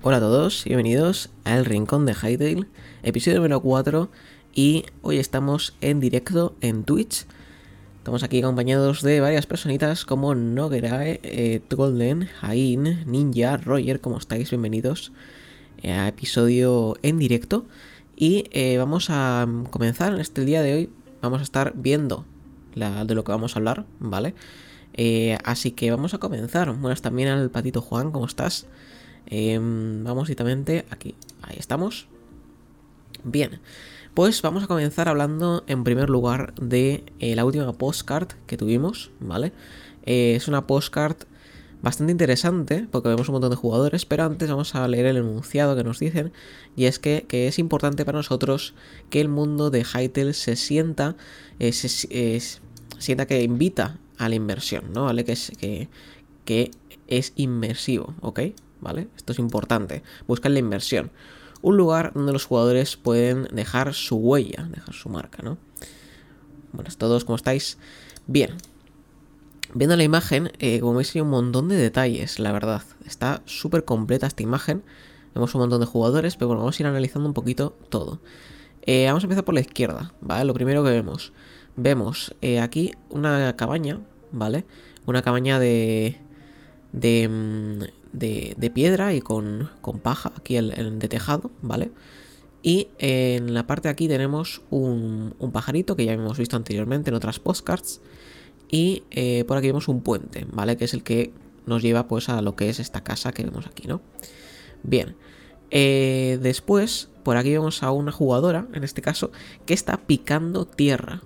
Hola a todos bienvenidos al Rincón de Hytale, episodio número 4 y hoy estamos en directo en Twitch. Estamos aquí acompañados de varias personitas como Nogerae, eh, Golden, Hain, Ninja, Roger, ¿cómo estáis? Bienvenidos a episodio en directo y eh, vamos a comenzar en este día de hoy, vamos a estar viendo de lo que vamos a hablar, ¿vale? Eh, así que vamos a comenzar. Buenas también al patito Juan, ¿cómo estás? Em, vamos directamente aquí. Ahí estamos. Bien. Pues vamos a comenzar hablando en primer lugar de eh, la última postcard que tuvimos, ¿vale? Eh, es una postcard bastante interesante porque vemos un montón de jugadores, pero antes vamos a leer el enunciado que nos dicen y es que, es importante para nosotros que el mundo de Hytale se sienta, se, sienta que invita a la inversión, ¿no? ¿Vale? Que es, que, que es inmersivo, ¿ok? ¿Vale? Esto es importante. Buscan la inversión. Un lugar donde los jugadores pueden dejar su huella, dejar su marca, ¿no? Buenas todos, ¿cómo estáis? Bien. Viendo la imagen, eh, como veis hay un montón de detalles, la verdad. Está súper completa esta imagen. Vemos un montón de jugadores, pero bueno, vamos a ir analizando un poquito todo. Eh, vamos a empezar por la izquierda, ¿vale? Lo primero que vemos vemos eh, aquí una cabaña, ¿vale? Una cabaña de, de, mm, de, piedra y con, con paja, aquí el, de tejado, ¿vale? Y en la parte de aquí tenemos un, un, pajarito que ya hemos visto anteriormente en otras postcards. Y eh, por aquí vemos un puente, ¿vale? Que es el que nos lleva pues a lo que es esta casa que vemos aquí, ¿no? Bien. Eh, después, por aquí vemos a una jugadora, en este caso, que está picando tierra,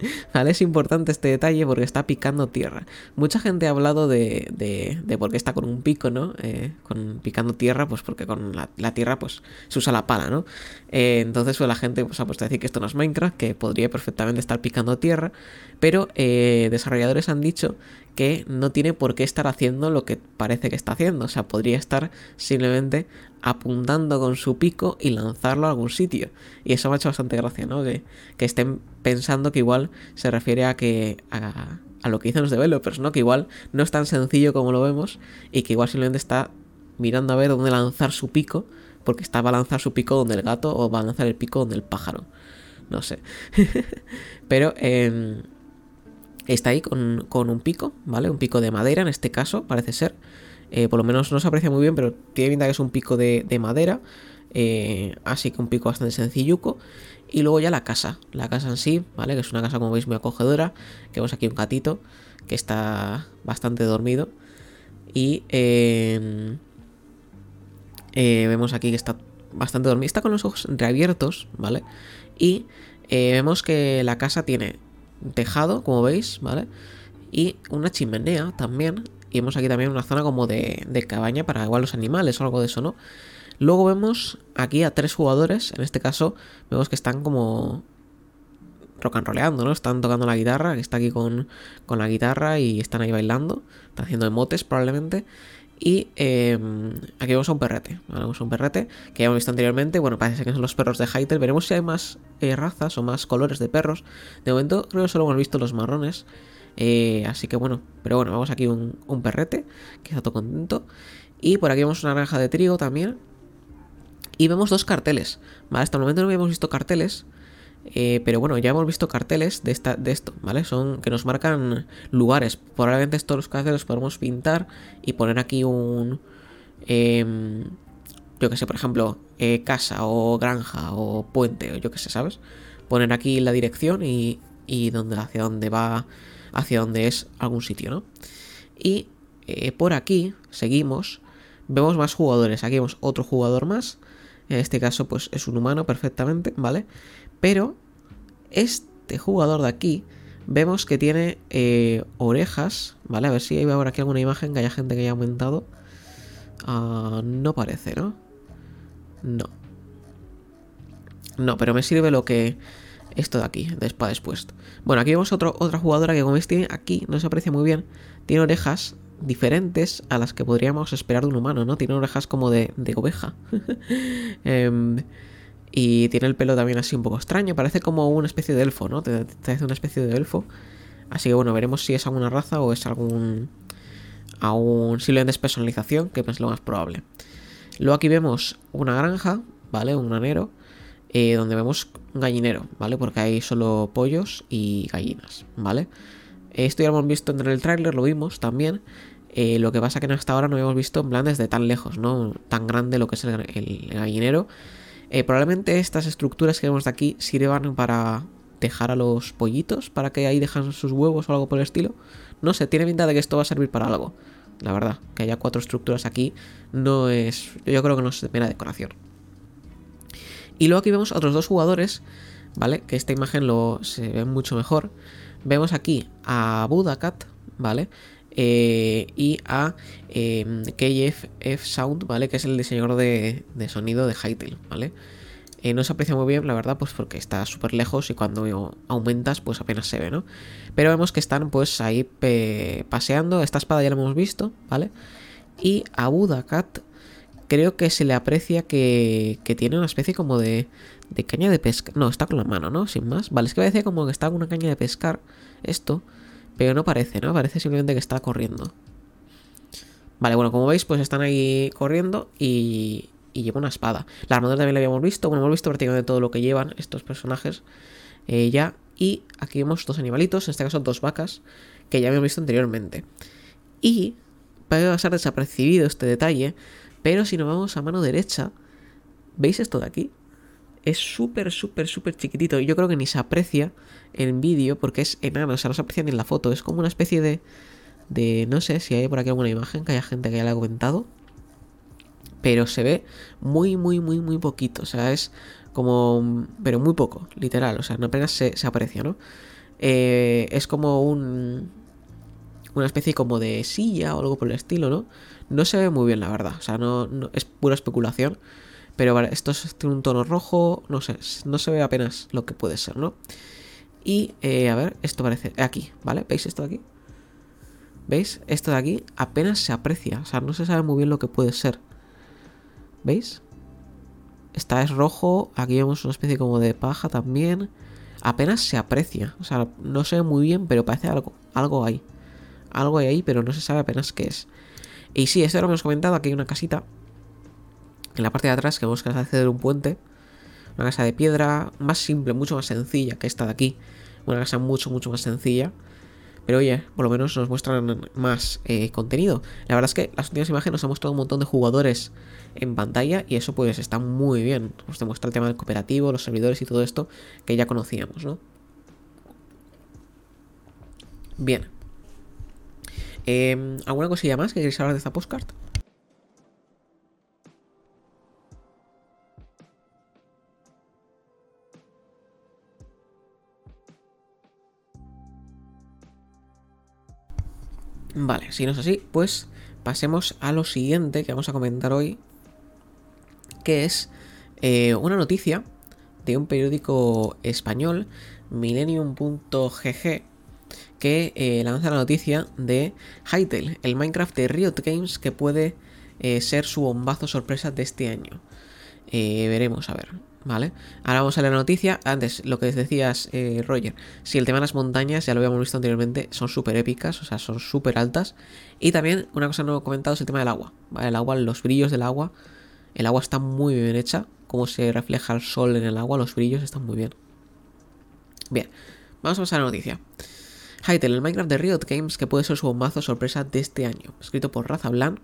Es importante este detalle porque está picando tierra. Mucha gente ha hablado de, de, de por qué está con un pico, ¿no? Eh, con, picando tierra, pues porque con la, tierra pues se usa la pala, ¿no? Eh, entonces pues, la gente pues, ha puesto a decir que esto no es Minecraft, que podría perfectamente estar picando tierra, pero eh, desarrolladores han dicho que no tiene por qué estar haciendo lo que parece que está haciendo. O sea, podría estar simplemente apuntando con su pico y lanzarlo a algún sitio. Y eso me ha hecho bastante gracia, ¿no? Que, estén pensando que igual se refiere a que. A, lo que dicen los developers, ¿no? Que igual no es tan sencillo como lo vemos. Y que igual simplemente está mirando a ver dónde lanzar su pico. Porque está va a lanzar su pico donde el gato o va a lanzar el pico donde el pájaro. No sé. Pero eh, está ahí con, un pico, ¿vale? Un pico de madera en este caso, parece ser. Eh, por lo menos no se aprecia muy bien, pero tiene pinta que es un pico de, madera. Eh, así que un pico bastante sencilluco. Y luego ya la casa, la casa en sí, ¿vale? Que es una casa, como veis, muy acogedora. Que vemos aquí un gatito que está bastante dormido. Y em, eh, vemos aquí que está bastante dormido. Está con los ojos reabiertos, ¿vale? Y vemos que la casa tiene tejado, como veis, ¿vale? Y una chimenea también. Y vemos aquí también una zona como de, de cabaña para igual los animales o algo de eso, ¿no? Luego vemos aquí a tres jugadores. En este caso, vemos que están como rock and rollando, ¿no? Están tocando la guitarra, que está aquí con, con la guitarra y están ahí bailando. Están haciendo emotes probablemente. Y em, aquí vemos a un perrete. Vemos a un perrete que ya hemos visto anteriormente. Bueno, parece que son los perros de Hytale. Veremos si hay más eh, razas o más colores de perros. De momento creo que solo hemos visto los marrones. Eh, así que bueno, pero bueno, vemos aquí un, perrete que está todo contento. Y por aquí vemos una granja de trigo también. Y vemos dos carteles. Hasta el momento no habíamos visto carteles. Eh, pero bueno, ya hemos visto carteles de, esta, de esto, ¿vale? Son que nos marcan lugares. Probablemente estos los carteles podemos pintar y poner aquí un... Em, yo que sé, por ejemplo, eh, casa o granja o puente o yo que sé, ¿sabes? Poner aquí la dirección y, y donde, hacia dónde va, hacia dónde es algún sitio, ¿no? Y eh, por aquí seguimos, vemos más jugadores. Aquí vemos otro jugador más. En este caso, pues es un humano perfectamente, ¿vale? Pero este jugador de aquí vemos que tiene eh, orejas, ¿vale? A ver si hay ahora aquí alguna imagen que haya gente que haya aumentado. Ah, no parece, ¿no? No. No, pero me sirve lo que... Esto de aquí, de después. Bueno, aquí vemos otra jugadora que como veis tiene aquí, no se aprecia muy bien, tiene orejas diferentes a las que podríamos esperar de un humano, ¿no? Tiene orejas como de, de oveja. eh, y tiene el pelo también así un poco extraño. Parece como una especie de elfo, ¿no? Te, hace una especie de elfo. Así que bueno, veremos si es alguna raza o es algún. Aún simplemente es personalización, que es lo más probable. Luego aquí vemos una granja, ¿vale? Un granero, eh, donde vemos un gallinero, ¿vale? Porque hay solo pollos y gallinas, ¿vale? Esto ya lo hemos visto en el tráiler, lo vimos también. Eh, lo que pasa que hasta ahora no hemos visto en plan desde tan lejos, ¿no? Tan grande lo que es el, gallinero. Eh, probablemente estas estructuras que vemos de aquí sirvan para dejar a los pollitos, para que ahí dejan sus huevos o algo por el estilo. No sé, tiene pinta de que esto va a servir para algo la verdad. Que haya cuatro estructuras aquí no es... Yo creo que no es de mera decoración. Y luego aquí vemos otros dos jugadores, ¿vale? Que esta imagen lo, se ve mucho mejor. Vemos aquí a Budacat, ¿vale? Eh, y a eh, KF Sound, ¿vale? Que es el diseñador de, de sonido de Hytale, ¿vale? Eh, no se aprecia muy bien, la verdad, pues porque está súper lejos y cuando aumentas, pues apenas se ve, ¿no? Pero vemos que están pues ahí paseando. Esta espada ya la hemos visto, ¿vale? Y a Budakat creo que se le aprecia que, que tiene una especie como de, de caña de pesca. No, está con la mano, ¿no? Sin más. Vale, es que parece como que está con una caña de pescar esto, pero no parece, ¿no? Parece simplemente que está corriendo. Vale, bueno, como veis, pues están ahí corriendo y, y lleva una espada. La armadura también la habíamos visto, bueno, hemos visto prácticamente todo lo que llevan estos personajes eh, ya. Y aquí vemos dos animalitos, en este caso dos vacas, que ya habíamos visto anteriormente. Y puede pasar desapercibido este detalle, pero si nos vamos a mano derecha, ¿veis esto de aquí? Es súper, súper, súper chiquitito. Yo creo que ni se aprecia en vídeo porque es enano, o sea, no se aprecia ni en la foto. Es como una especie de... de no sé si hay por aquí alguna imagen que haya gente que ya le ha comentado pero se ve muy, muy, muy, muy poquito. O sea, es como. Pero muy poco, literal. O sea, no apenas se, aprecia, ¿no? Eh, es como un. Una especie como de silla o algo por el estilo, ¿no? No se ve muy bien, la verdad. O sea, no, es pura especulación. Pero vale, esto tiene un tono rojo. No sé, no se ve apenas lo que puede ser, ¿no? Y, eh, a ver, esto parece. Aquí, ¿vale? ¿Veis esto de aquí? ¿Veis? Esto de aquí apenas se aprecia. O sea, no se sabe muy bien lo que puede ser. ¿Veis? Esta es rojo, aquí vemos una especie como de paja también. Apenas se aprecia, o sea, no se ve muy bien, pero parece algo, algo hay. Algo hay ahí, pero no se sabe apenas qué es. Y sí, esto lo hemos comentado, aquí hay una casita. En la parte de atrás que a acceder a un puente. Una casa de piedra, más simple, mucho más sencilla que esta de aquí. Una casa mucho, mucho más sencilla. Pero oye, por lo menos nos muestran más eh, contenido. La verdad es que las últimas imágenes nos han mostrado un montón de jugadores en pantalla y eso pues está muy bien. Nos demuestra el tema del cooperativo, los servidores y todo esto que ya conocíamos, ¿no? Bien. Em, ¿Alguna cosilla más que queréis hablar de esta postcard? Vale, si no es así, pues pasemos a lo siguiente que vamos a comentar hoy, que es eh, una noticia de un periódico español, millennium.gg, que eh, lanza la noticia de Hytale, el Minecraft de Riot Games que puede eh, ser su bombazo sorpresa de este año. veremos, a ver. ¿Vale? Ahora vamos a la noticia. Antes, lo que decías, eh, Roger, si el tema de las montañas, ya lo habíamos visto anteriormente, son súper épicas, o sea, son súper altas. Y también, una cosa no he comentado es el tema del agua, ¿vale? El agua, los brillos del agua. El agua está muy bien hecha, cómo se refleja el sol en el agua, los brillos están muy bien. Bien, vamos a pasar a la noticia. Hytale, el Minecraft de Riot Games, que puede ser su bombazo sorpresa de este año. Escrito por Raza Blanc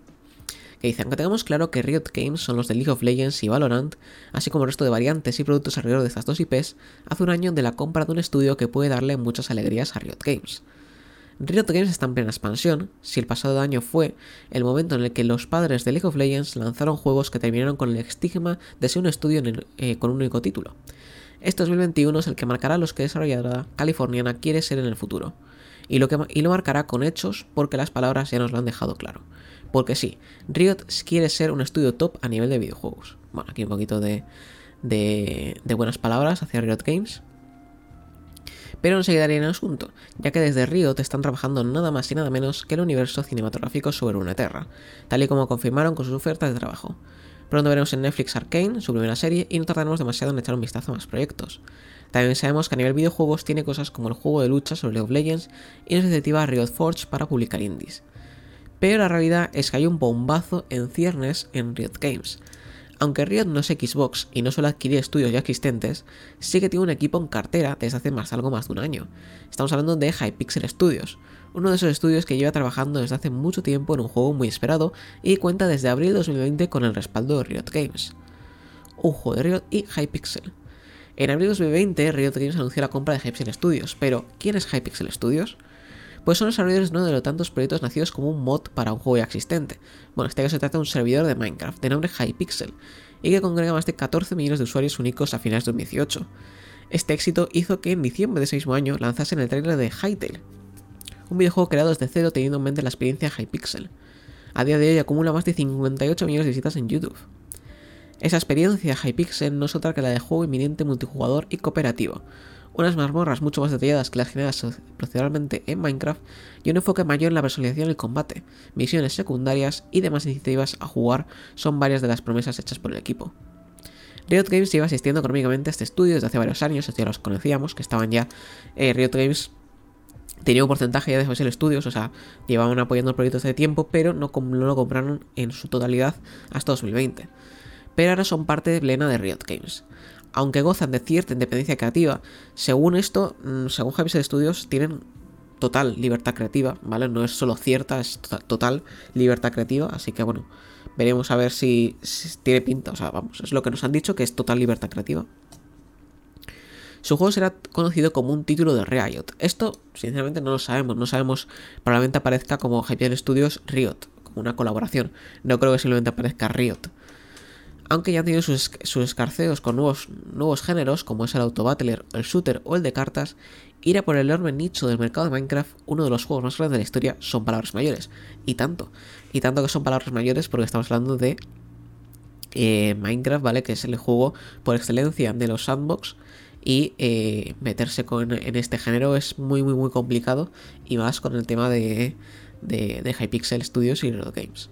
que dice, aunque tengamos claro que Riot Games son los de League of Legends y Valorant, así como el resto de variantes y productos alrededor de estas dos IPs, hace un año de la compra de un estudio que puede darle muchas alegrías a Riot Games. Riot Games está en plena expansión, si el pasado año fue el momento en el que los padres de League of Legends lanzaron juegos que terminaron con el estigma de ser un estudio eh, con un único título. Este 2021 es el que marcará los que desarrolladora californiana quiere ser en el futuro, y lo, que, y lo marcará con hechos porque las palabras ya nos lo han dejado claro. Porque sí, Riot quiere ser un estudio top a nivel de videojuegos. Bueno, aquí un poquito de, de, buenas palabras hacia Riot Games. Pero no se quedaría en el asunto, ya que desde Riot están trabajando nada más y nada menos que el universo cinematográfico sobre una Terra, tal y como confirmaron con sus ofertas de trabajo. Pronto veremos en Netflix Arcane, su primera serie, y no tardaremos demasiado en echar un vistazo a más proyectos. También sabemos que a nivel videojuegos tiene cosas como el juego de lucha sobre League of Legends y una iniciativa Riot Forge para publicar indies. Pero la realidad es que hay un bombazo en ciernes en Riot Games. Aunque Riot no es Xbox y no suele adquirir estudios ya existentes, sí que tiene un equipo en cartera desde hace más algo más de un año. Estamos hablando de Hypixel Studios, uno de esos estudios que lleva trabajando desde hace mucho tiempo en un juego muy esperado y cuenta desde abril de 2020 con el respaldo de Riot Games. Un juego de Riot y Hypixel. En abril de 2020 Riot Games anunció la compra de Hypixel Studios, pero ¿quién es Hypixel Studios? Pues son los servidores de uno de los tantos proyectos nacidos como un mod para un juego ya existente. Bueno, en este caso se trata de un servidor de Minecraft de nombre Hypixel y que congrega más de 14 millones de usuarios únicos a finales de 2018. Este éxito hizo que en diciembre de ese mismo año lanzasen el trailer de Hytale, un videojuego creado desde cero teniendo en mente la experiencia Hypixel. A día de hoy acumula más de 58 millones de visitas en YouTube. Esa experiencia Hypixel no es otra que la de juego inminente multijugador y cooperativo, unas mazmorras mucho más detalladas que las generadas proceduralmente en Minecraft y un enfoque mayor en la personalización y el combate, misiones secundarias y demás iniciativas a jugar son varias de las promesas hechas por el equipo. Riot Games lleva asistiendo económicamente a este estudio desde hace varios años, ya los conocíamos, que estaban ya. Eh, Riot Games tenía un porcentaje ya de Special Studios, o sea, llevaban apoyando el proyecto hace tiempo, pero no, no, lo compraron en su totalidad hasta 2020. Pero ahora son parte plena de Riot Games aunque gozan de cierta independencia creativa, según esto, mm, según Javier Studios, tienen total libertad creativa, ¿vale? No es solo cierta, es total libertad creativa, así que bueno, veremos a ver si, tiene pinta, o sea, vamos, es lo que nos han dicho que es total libertad creativa. Su juego será conocido como un título de Riot. Esto, sinceramente, no lo sabemos. No sabemos, probablemente aparezca como Hyper Studios Riot, como una colaboración. No creo que simplemente aparezca Riot aunque ya han tenido sus, escarceos con nuevos, géneros como es el autobattler, el shooter o el de cartas, ir a por el enorme nicho del mercado de Minecraft, uno de los juegos más grandes de la historia, son palabras mayores. Y tanto. Y tanto que son palabras mayores porque estamos hablando de eh, Minecraft, ¿vale? Que es el juego por excelencia de los sandbox. Y eh, meterse con, en este género es muy, muy, muy complicado. Y más con el tema de, de, de Hypixel Studios y Riot Games.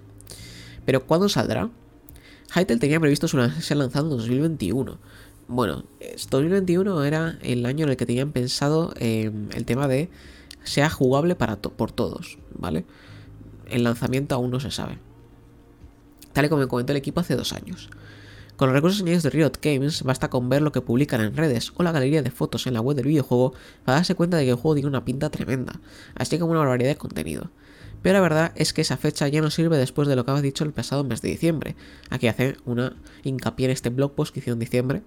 Pero ¿cuándo saldrá? Hytale tenía previsto ser lanzado en 2021. Bueno, 2021 era el año en el que tenían pensado em, el tema de sea jugable para por todos, ¿vale? El lanzamiento aún no se sabe. Tal y como me comentó el equipo hace dos años. Con los recursos añadidos de Riot Games, basta con ver lo que publican en redes o la galería de fotos en la web del videojuego para darse cuenta de que el juego tiene una pinta tremenda, así como una barbaridad de contenido. Pero la verdad es que esa fecha ya no sirve después de lo que habéis dicho el pasado mes de diciembre. Aquí hace una hincapié en este blog post que hicieron en diciembre.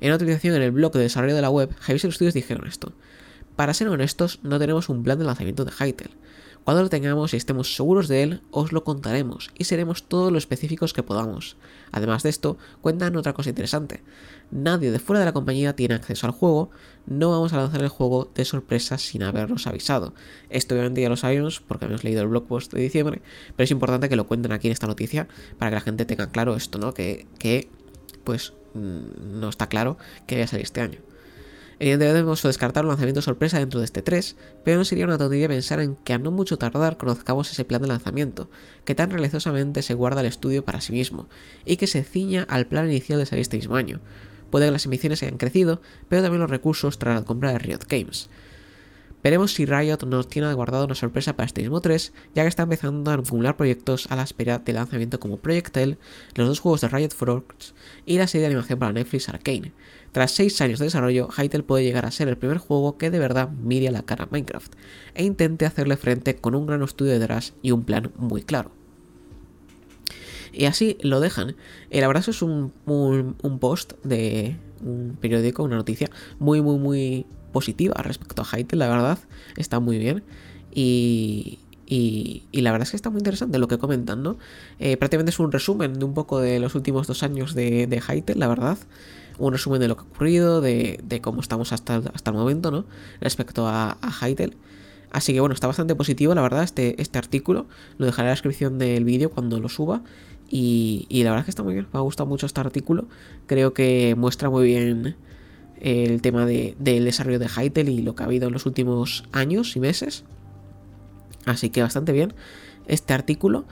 En una utilización en el blog de desarrollo de la web, Hypixel Studios dijeron esto. Para ser honestos, no tenemos un plan de lanzamiento de Hytale. Cuando lo tengamos y estemos seguros de él, os lo contaremos y seremos todos lo específicos que podamos. Además de esto, cuentan otra cosa interesante. Nadie de fuera de la compañía tiene acceso al juego, no vamos a lanzar el juego de sorpresa sin habernos avisado. Esto obviamente ya lo sabemos porque hemos leído el blog post de diciembre, pero es importante que lo cuenten aquí en esta noticia para que la gente tenga claro esto, ¿no? Que, que pues mm, no está claro que vaya a salir este año. Evidentemente debemos descartar un lanzamiento sorpresa dentro de este 3, pero no sería una tontería pensar en que a no mucho tardar conozcamos ese plan de lanzamiento, que tan religiosamente se guarda el estudio para sí mismo, y que se ciña al plan inicial de salir este mismo año. Puede que las emisiones hayan crecido, pero también los recursos tras la compra de Riot Games. Veremos si Riot nos tiene guardado una sorpresa para este mismo 3, ya que está empezando a acumular proyectos a la espera de lanzamiento como Project L, los dos juegos de Riot Forks y la serie de animación para Netflix Arcane. Tras 6 años de desarrollo, Hytale puede llegar a ser el primer juego que de verdad mire a la cara a Minecraft e intente hacerle frente con un gran estudio detrás y un plan muy claro. Y así lo dejan. El abrazo es un, un post de un periódico, una noticia muy, muy, muy positiva respecto a Hytale, la verdad, está muy bien. Y, y, la verdad es que está muy interesante lo que comentan, ¿no? Eh, prácticamente es un resumen de un poco de los últimos dos años de, de la verdad. Un resumen de lo que ha ocurrido, de, cómo estamos hasta, hasta el momento, ¿no? Respecto a, a. Así que bueno, está bastante positivo, la verdad, este, este artículo. Lo dejaré en la descripción del vídeo cuando lo suba. Y, y, la verdad es que está muy bien, me ha gustado mucho este artículo. Creo que muestra muy bien el tema de, del desarrollo de Hytale y lo que ha habido en los últimos años y meses. Así que bastante bien este artículo.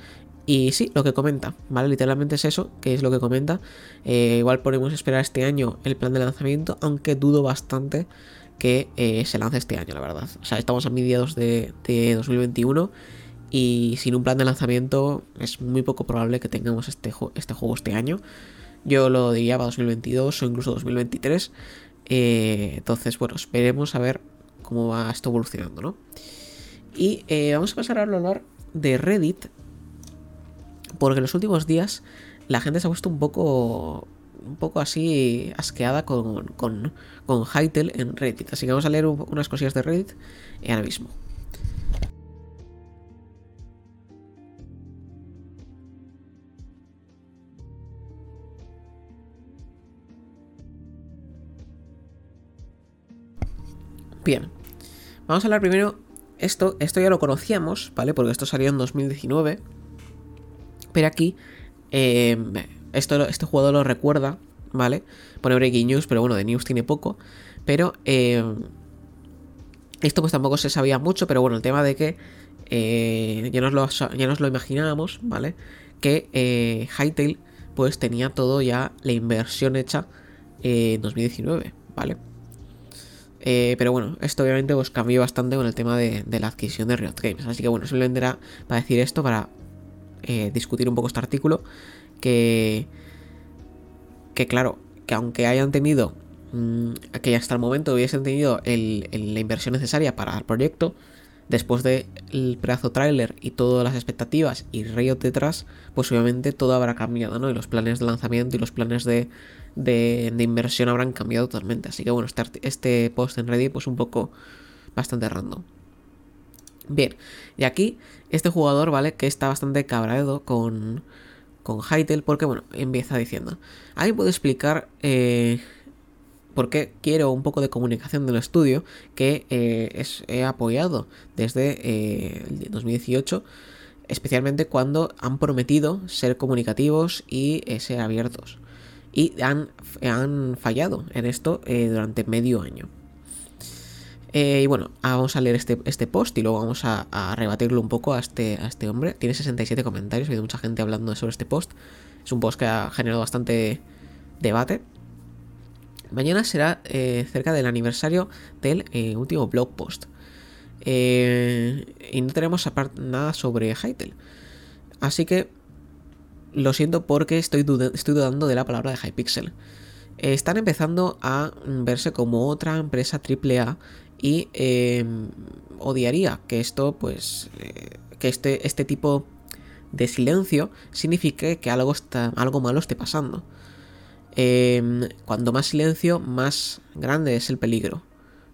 Y sí, lo que comenta, ¿vale? Literalmente es eso, que es lo que comenta. Eh, igual podemos esperar este año el plan de lanzamiento, aunque dudo bastante que eh, se lance este año, la verdad. O sea, estamos a mediados de, de 2021 y sin un plan de lanzamiento es muy poco probable que tengamos este, este juego este año. Yo lo diría para 2022 o incluso 2023. Eh, entonces, bueno, esperemos a ver cómo va esto evolucionando, ¿no? Y eh, vamos a pasar a hablar de Reddit. Porque en los últimos días la gente se ha puesto un poco. Un poco así asqueada con, con, con Hytale en Reddit. Así que vamos a leer unas cosillas de Reddit ahora mismo. Bien, vamos a hablar primero. Esto, esto ya lo conocíamos, ¿vale? Porque esto salió en 2019. Pero aquí, em, esto, este jugador lo recuerda, ¿vale? Pone Breaking News, pero bueno, de News tiene poco. Pero em, esto pues tampoco se sabía mucho, pero bueno, el tema de que eh, ya, nos lo, ya nos lo imaginábamos, ¿vale? Que eh, Hytale pues tenía todo ya la inversión hecha en 2019, ¿vale? Eh, pero bueno, esto obviamente pues cambió bastante con el tema de, la adquisición de Riot Games. Así que bueno, simplemente era para decir esto, para eh, discutir un poco este artículo. Que, que claro, que aunque hayan tenido, mm, que hasta el momento hubiesen tenido la inversión necesaria para el proyecto, después del pedazo tráiler y todas las expectativas y Riot detrás, pues obviamente todo habrá cambiado, ¿no? Y los planes de lanzamiento y los planes de, de, inversión habrán cambiado totalmente. Así que bueno, este, este post en Reddit pues un poco bastante random. Bien, y aquí este jugador, ¿vale? Que está bastante cabreado con, con Hytale porque, bueno, empieza diciendo, ahí puedo explicar eh, por qué quiero un poco de comunicación del estudio que eh, he apoyado desde eh, 2018, especialmente cuando han prometido ser comunicativos y eh, ser abiertos y han, fallado en esto durante medio año. Y bueno, ah, vamos a leer este, este post y luego vamos a, rebatirlo un poco a este, a este hombre. Tiene 67 comentarios, ha habido mucha gente hablando sobre este post. Es un post que ha generado bastante debate. Mañana será eh, cerca del aniversario del último blog post. y no tenemos nada sobre Hytale. Así que lo siento porque estoy, dudando de la palabra de Hypixel. están empezando a verse como otra empresa AAA y em, odiaría que esto, pues, eh, que este, este tipo de silencio signifique que algo, está, algo malo esté pasando. Em, cuando más silencio, más grande es el peligro,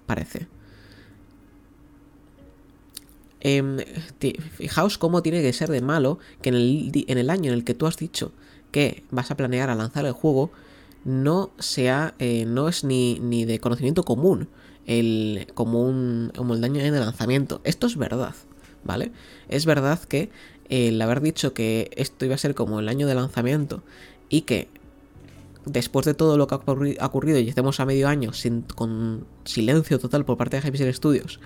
parece. Em, fijaos cómo tiene que ser de malo que en el, año en el que tú has dicho que vas a planear a lanzar el juego, no sea, eh, no es ni, ni, de conocimiento común el, como, un, como el daño de lanzamiento. Esto es verdad, ¿vale? Es verdad que el haber dicho que esto iba a ser como el año de lanzamiento y que después de todo lo que ha ocurrido y estemos a medio año sin, con silencio total por parte de Hypixel Studios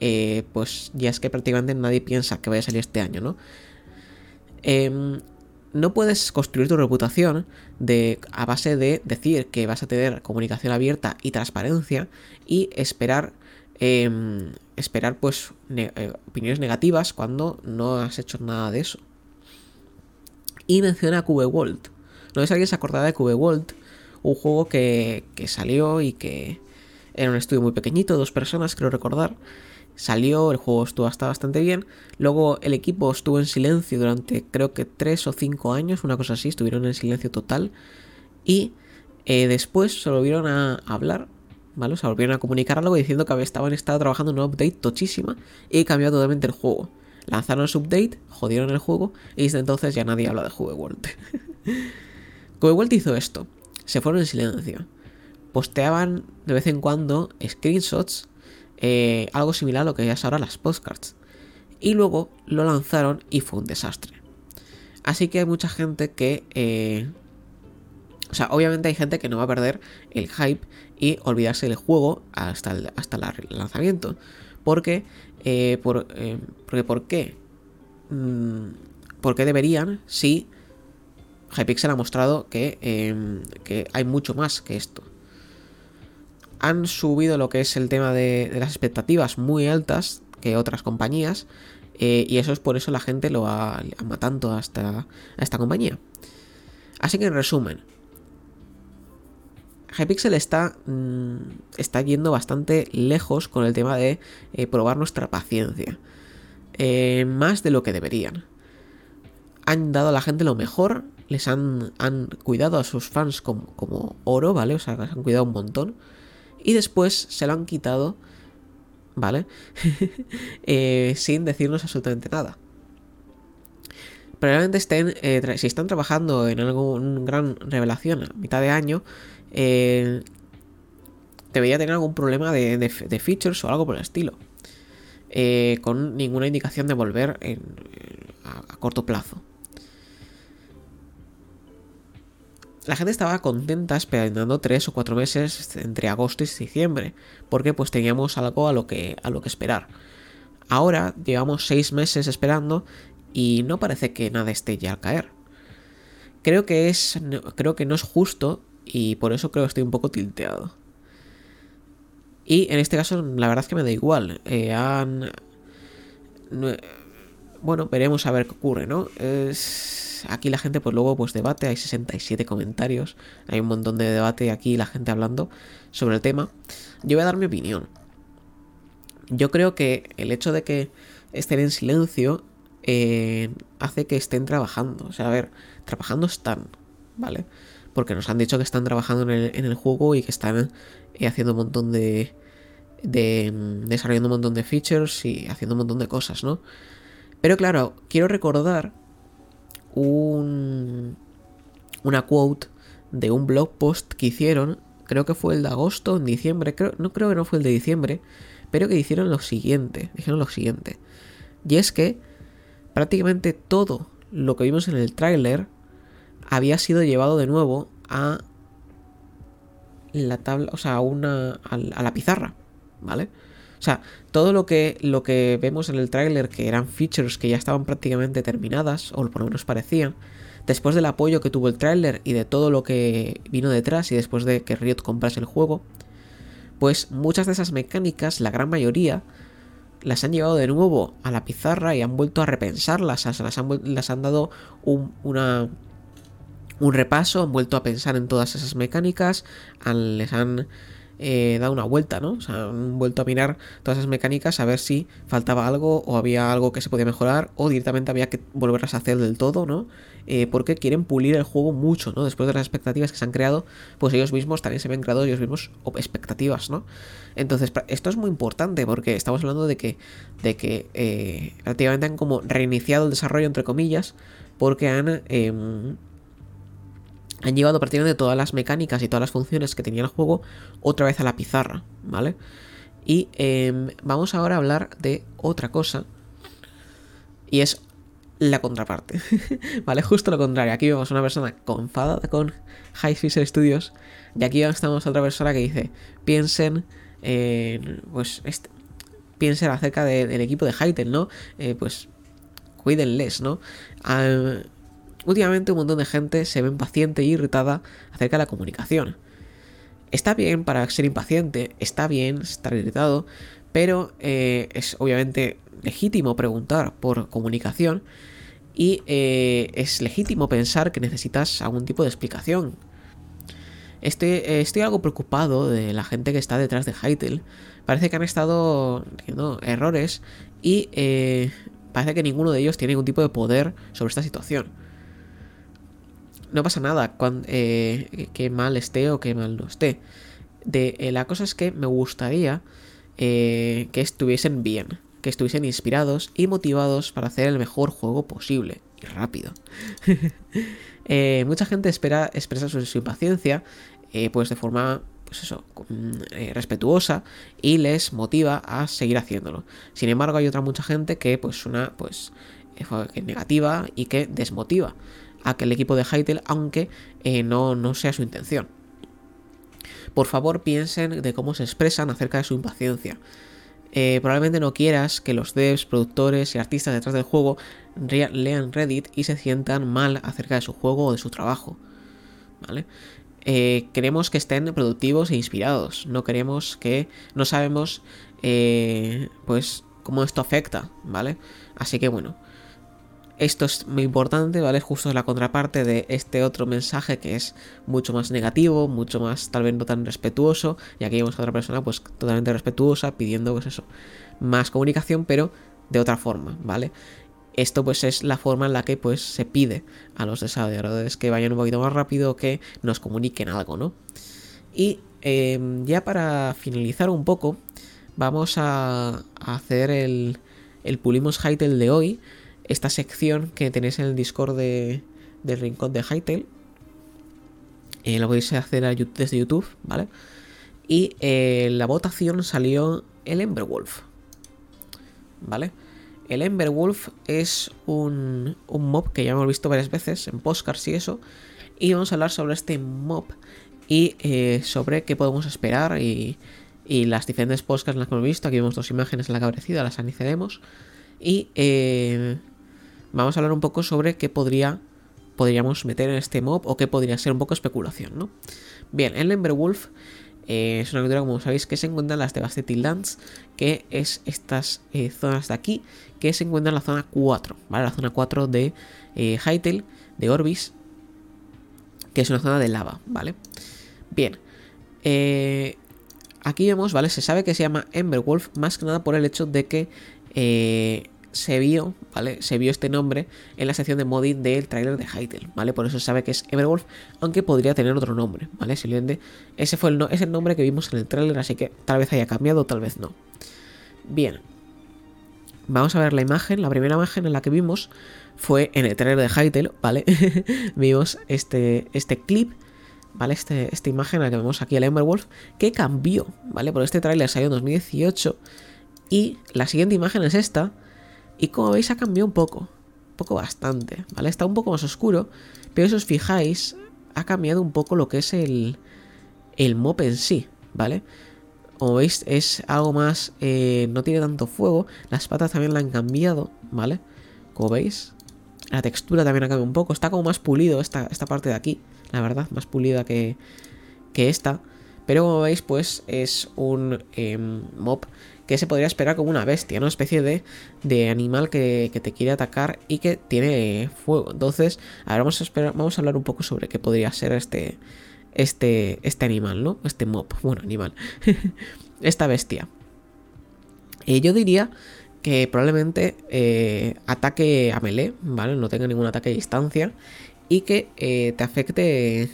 eh, pues ya es que prácticamente nadie piensa que vaya a salir este año, ¿no? Em, no puedes construir tu reputación de, a base de decir que vas a tener comunicación abierta y transparencia y esperar, em, esperar pues eh, opiniones negativas cuando no has hecho nada de eso. Y menciona Cube World. No sé si alguien se acordará de Cube World, un juego que, que salió y que era un estudio muy pequeñito, dos personas, creo recordar, Salió, el juego estuvo hasta bastante bien. Luego el equipo estuvo en silencio durante creo que 3 o 5 años, una cosa así, estuvieron en silencio total. Y eh, después se volvieron a hablar, ¿vale? Se volvieron a comunicar algo diciendo que estaban estado trabajando en una update tochísima y cambió totalmente el juego. Lanzaron su update, jodieron el juego y desde entonces ya nadie habla de Juve World. World hizo esto, se fueron en silencio. Posteaban de vez en cuando screenshots eh, algo similar a lo que es ahora las postcards. Y luego lo lanzaron y fue un desastre. Así que hay mucha gente que... Eh, o sea, obviamente hay gente que no va a perder el hype y olvidarse del juego hasta el, hasta el lanzamiento. Porque, eh, por, porque ¿por qué? Mm, ¿Por qué deberían si Hypixel ha mostrado que, que hay mucho más que esto? han subido lo que es el tema de, las expectativas muy altas que otras compañías. Eh, y eso es por eso la gente lo ama tanto a esta, a esta compañía. Así que en resumen, Hypixel está, mm, está yendo bastante lejos con el tema de eh, probar nuestra paciencia. Eh, más de lo que deberían. Han dado a la gente lo mejor, les han, cuidado a sus fans como, oro, ¿vale? O sea, les han cuidado un montón. Y después se lo han quitado, ¿vale? Eh, sin decirnos absolutamente nada probablemente estén, si están trabajando en alguna gran revelación a mitad de año, eh, debería tener algún problema de, features o algo por el estilo. Eh, con ninguna indicación de volver a, corto plazo. La gente estaba contenta esperando tres o cuatro meses entre agosto y diciembre, porque pues teníamos algo a lo que, a lo que esperar. Ahora llevamos seis meses esperando y no parece que nada esté ya al caer. Creo que es, creo que no es justo y por eso creo que estoy un poco tilteado. Y en este caso, la verdad es que me da igual. Eh, han... Bueno, veremos a ver qué ocurre, ¿no? Aquí la gente pues luego pues debate, hay 67 comentarios, hay un montón de debate aquí, la gente hablando sobre el tema. Yo voy a dar mi opinión. Yo creo que el hecho de que estén en silencio eh, hace que estén trabajando. O sea, a ver, trabajando están, ¿vale? porque nos han dicho que están trabajando en el, juego y que están eh, haciendo un montón de, de mm, desarrollando un montón de features y haciendo un montón de cosas, ¿no? Pero claro, quiero recordar un, una quote de un blog post que hicieron, creo que fue el de agosto, en diciembre, creo, no creo que no fue el de diciembre, pero que hicieron lo siguiente, dijeron lo siguiente. Y es que prácticamente todo lo que vimos en el tráiler había sido llevado de nuevo a la tabla, o sea, a una a, la pizarra, ¿vale? O sea, todo lo que, lo que vemos en el tráiler, que eran features que ya estaban prácticamente terminadas, o por lo menos parecían, después del apoyo que tuvo el tráiler y de todo lo que vino detrás y después de que Riot comprase el juego, pues muchas de esas mecánicas, la gran mayoría, las han llevado de nuevo a la pizarra y han vuelto a repensarlas, las han, las han dado una, un repaso, han vuelto a pensar en todas esas mecánicas, les han eh, dado una vuelta, ¿no? O sea, han vuelto a mirar todas esas mecánicas a ver si faltaba algo o había algo que se podía mejorar o directamente había que volverlas a hacer del todo, ¿no? Eh, porque quieren pulir el juego mucho, ¿no? Después de las expectativas que se han creado, pues ellos mismos también se ven creado ellos mismos expectativas, ¿no? Entonces, esto es muy importante porque estamos hablando de que, de que eh, prácticamente han como reiniciado el desarrollo, entre comillas, porque han em, han llevado prácticamente todas las mecánicas y todas las funciones que tenía el juego otra vez a la pizarra, ¿vale? Y em, vamos ahora a hablar de otra cosa. Y es la contraparte. ¿Vale? Justo lo contrario. Aquí vemos una persona confadada con High Fisher Studios. Y aquí estamos otra persona que dice: piensen. en... pues piensen acerca del equipo de Hytale, ¿no? Eh, pues cuídenles, ¿no? Últimamente un montón de gente se ve impaciente e irritada acerca de la comunicación. Está bien para ser impaciente, está bien estar irritado, pero eh, es obviamente legítimo preguntar por comunicación y eh, es legítimo pensar que necesitas algún tipo de explicación. Estoy, eh, estoy algo preocupado de la gente que está detrás de Hytale. Parece que han estado teniendo errores y parece que ninguno de ellos tiene ningún tipo de poder sobre esta situación no pasa nada cuando, eh, que mal esté o que mal no esté. De, eh, la cosa es que me gustaría eh, que estuviesen bien, que estuviesen inspirados y motivados para hacer el mejor juego posible y rápido. mucha gente espera, expresa su, impaciencia pues de forma pues eso, respetuosa y les motiva a seguir haciéndolo. Sin embargo, hay otra mucha gente que pues una pues negativa y que desmotiva a que el equipo de Hytale, aunque eh, no, no sea su intención. Por favor, piensen de cómo se expresan acerca de su impaciencia. Eh, probablemente no quieras que los devs, productores y artistas detrás del juego lean Reddit y se sientan mal acerca de su juego o de su trabajo. ¿Vale? Eh, queremos que estén productivos e inspirados. No queremos que. No sabemos. pues cómo esto afecta, ¿vale? Así que bueno, esto es muy importante, ¿vale? Justo la contraparte de este otro mensaje que es mucho más negativo, mucho más tal vez no tan respetuoso. Y aquí vemos a otra persona pues totalmente respetuosa pidiendo pues eso, más comunicación, pero de otra forma, ¿vale? Esto pues es la forma en la que pues se pide a los desarrolladores que vayan un poquito más rápido, que nos comuniquen algo, ¿no? Y em, ya para finalizar un poco, vamos a, hacer el, el Pulimos Hytale de hoy esta sección que tenéis en el Discord de, del Rincón de Hytale. Eh, lo podéis hacer desde YouTube, ¿vale? Y eh, la votación salió el Emberwolf. ¿Vale? El Emberwolf es un, un, mob que ya hemos visto varias veces en postcards y eso. Y vamos a hablar sobre este mob y eh, sobre qué podemos esperar y, y, las diferentes postcards en las que hemos visto. Aquí vemos dos imágenes en la cabrecida, las analizaremos. Y vamos a hablar un poco sobre qué podría, podríamos meter en este mob o qué podría ser un poco especulación, ¿no? Bien, el Emberwolf eh, es una criatura, como sabéis, que se encuentra en las Devastated Lands, que es estas eh, zonas de aquí, que se encuentra en la zona 4, ¿vale? La zona 4 de eh, Hytale, de Orbis, que es una zona de lava, ¿vale? Bien, eh, aquí vemos, ¿vale? Se sabe que se llama Emberwolf más que nada por el hecho de que se vio, ¿vale? Se vio este nombre en la sección de modding del trailer de Hytale, ¿vale? Por eso se sabe que es Everwolf, aunque podría tener otro nombre, ¿vale? Simplemente ese fue el, es el nombre que vimos en el trailer, así que tal vez haya cambiado, tal vez no. Bien. Vamos a ver la imagen, la primera imagen en la que vimos fue en el trailer de Hytale, ¿vale? vimos este, este clip, ¿vale? Este, esta imagen en la que vemos aquí el Emberwolf, que cambió, ¿vale? Por este trailer salió en 2018 y la siguiente imagen es esta, y como veis ha cambiado un poco, un poco bastante, ¿vale? Está un poco más oscuro, pero si os fijáis, ha cambiado un poco lo que es el, el mop en sí, ¿vale? Como veis es algo más, eh, no tiene tanto fuego, las patas también la han cambiado, ¿vale? Como veis, la textura también ha cambiado un poco, está como más pulido esta, esta parte de aquí, la verdad, más pulida que, que esta. Pero como veis, pues es un eh, mob que se podría esperar como una bestia, una especie de, de animal que, te quiere atacar y que tiene fuego. Entonces, ahora vamos a, esperar, vamos a hablar un poco sobre qué podría ser este, este, este animal, ¿no? Este mob, bueno, animal. Esta bestia. Y yo diría que probablemente eh, ataque a melee, ¿vale? No tenga ningún ataque a distancia y que eh, te afecte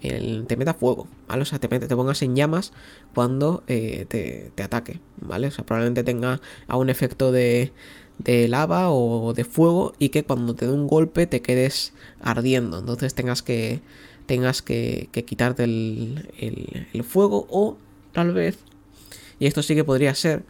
te meta fuego, ¿vale? O sea, te, te pongas en llamas cuando eh, te, ataque, ¿vale? O sea, probablemente tenga a un efecto de, de lava o de fuego y que cuando te dé un golpe te quedes ardiendo. Entonces tengas que, tengas que, quitarte el, el, fuego o tal vez, y esto sí que podría ser,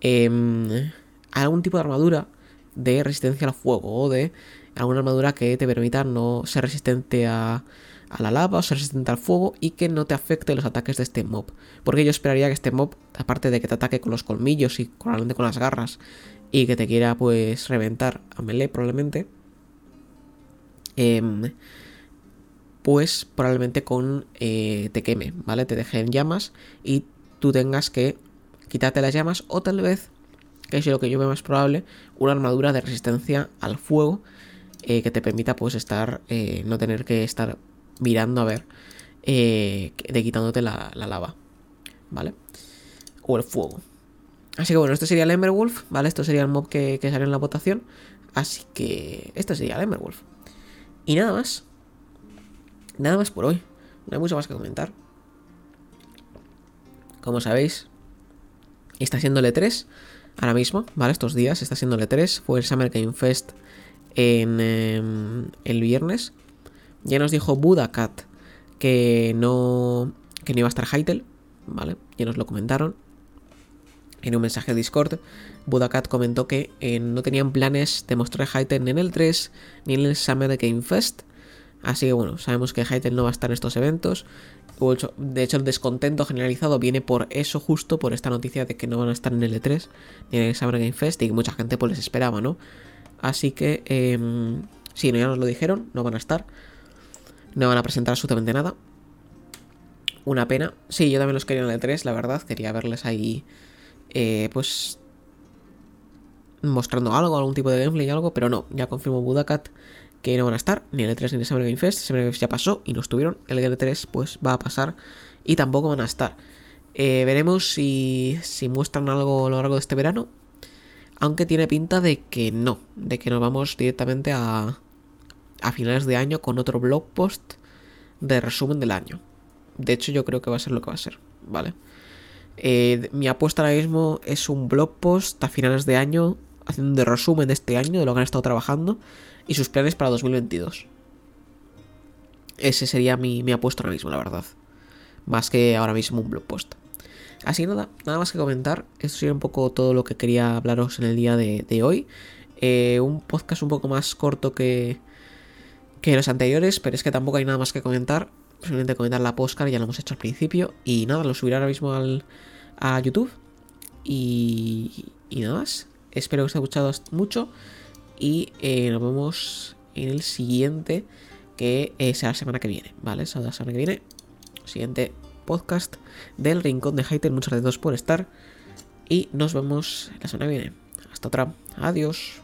em, algún tipo de armadura de resistencia al fuego o de alguna armadura que te permita no ser resistente a a la lava o ser resistente al fuego y que no te afecte los ataques de este mob. Porque yo esperaría que este mob, aparte de que te ataque con los colmillos y probablemente con las garras y que te quiera pues reventar a melee probablemente, em, pues probablemente con eh, te queme, ¿vale? Te deje en llamas y tú tengas que quitarte las llamas o tal vez, que es lo que yo veo más probable, una armadura de resistencia al fuego eh, que te permita pues estar, eh, no tener que estar mirando a ver eh, de quitándote la, lava, ¿vale? O el fuego. Así que bueno, este sería el Emberwolf, ¿vale? Esto sería el mob que, que salió en la votación. Así que este sería el Emberwolf. Y nada más. Nada más por hoy. No hay mucho más que comentar. Como sabéis, está siendo el E3 ahora mismo, ¿vale? Estos días está siendo el E3. Fue el Summer Game Fest en em, el viernes. Ya nos dijo Budacat que no, que no iba a estar Hytale, ¿vale? Ya nos lo comentaron. En un mensaje de Discord, Budacat comentó que eh, no tenían planes de mostrar Hytale ni en el 3 ni en el Summer Game Fest. Así que bueno, sabemos que Hytale no va a estar en estos eventos. De hecho, el descontento generalizado viene por eso, justo por esta noticia de que no van a estar en el E3 ni en el Summer Game Fest y que mucha gente pues les esperaba, ¿no? Así que, eh, sí, no, ya nos lo dijeron, no van a estar. No van a presentar absolutamente nada. Una pena. Sí, yo también los quería en el 3, la verdad. Quería verles ahí, eh, pues, mostrando algo, algún tipo de gameplay algo, pero no, ya confirmó Budakat que no van a estar, ni el E3 ni el Summer Game Fest. Summer Game Fest ya pasó y no estuvieron. El E3 pues va a pasar y tampoco van a estar. Eh, veremos si, si muestran algo a lo largo de este verano. Aunque tiene pinta de que no, de que nos vamos directamente a, a finales de año con otro blog post de resumen del año. De hecho, yo creo que va a ser lo que va a ser, ¿vale? Eh, mi apuesta ahora mismo es un blog post a finales de año, haciendo un resumen de este año, de lo que han estado trabajando y sus planes para 2022. Ese sería mi, mi apuesta ahora mismo, la verdad. Más que ahora mismo un blog post. Así que nada, nada más que comentar. Esto sería un poco todo lo que quería hablaros en el día de, de hoy. Eh, un podcast un poco más corto que, que los anteriores, pero es que tampoco hay nada más que comentar. Simplemente comentar la postcard, ya lo hemos hecho al principio. Y nada, lo subiré ahora mismo al, a YouTube. Y, nada más. Espero que os haya gustado mucho. Y eh, nos vemos en el siguiente, que eh, será la semana que viene, ¿vale? Será la semana que viene. Siguiente podcast del Rincón de Hater. Muchas gracias por estar. Y nos vemos la semana que viene. Hasta otra. Adiós.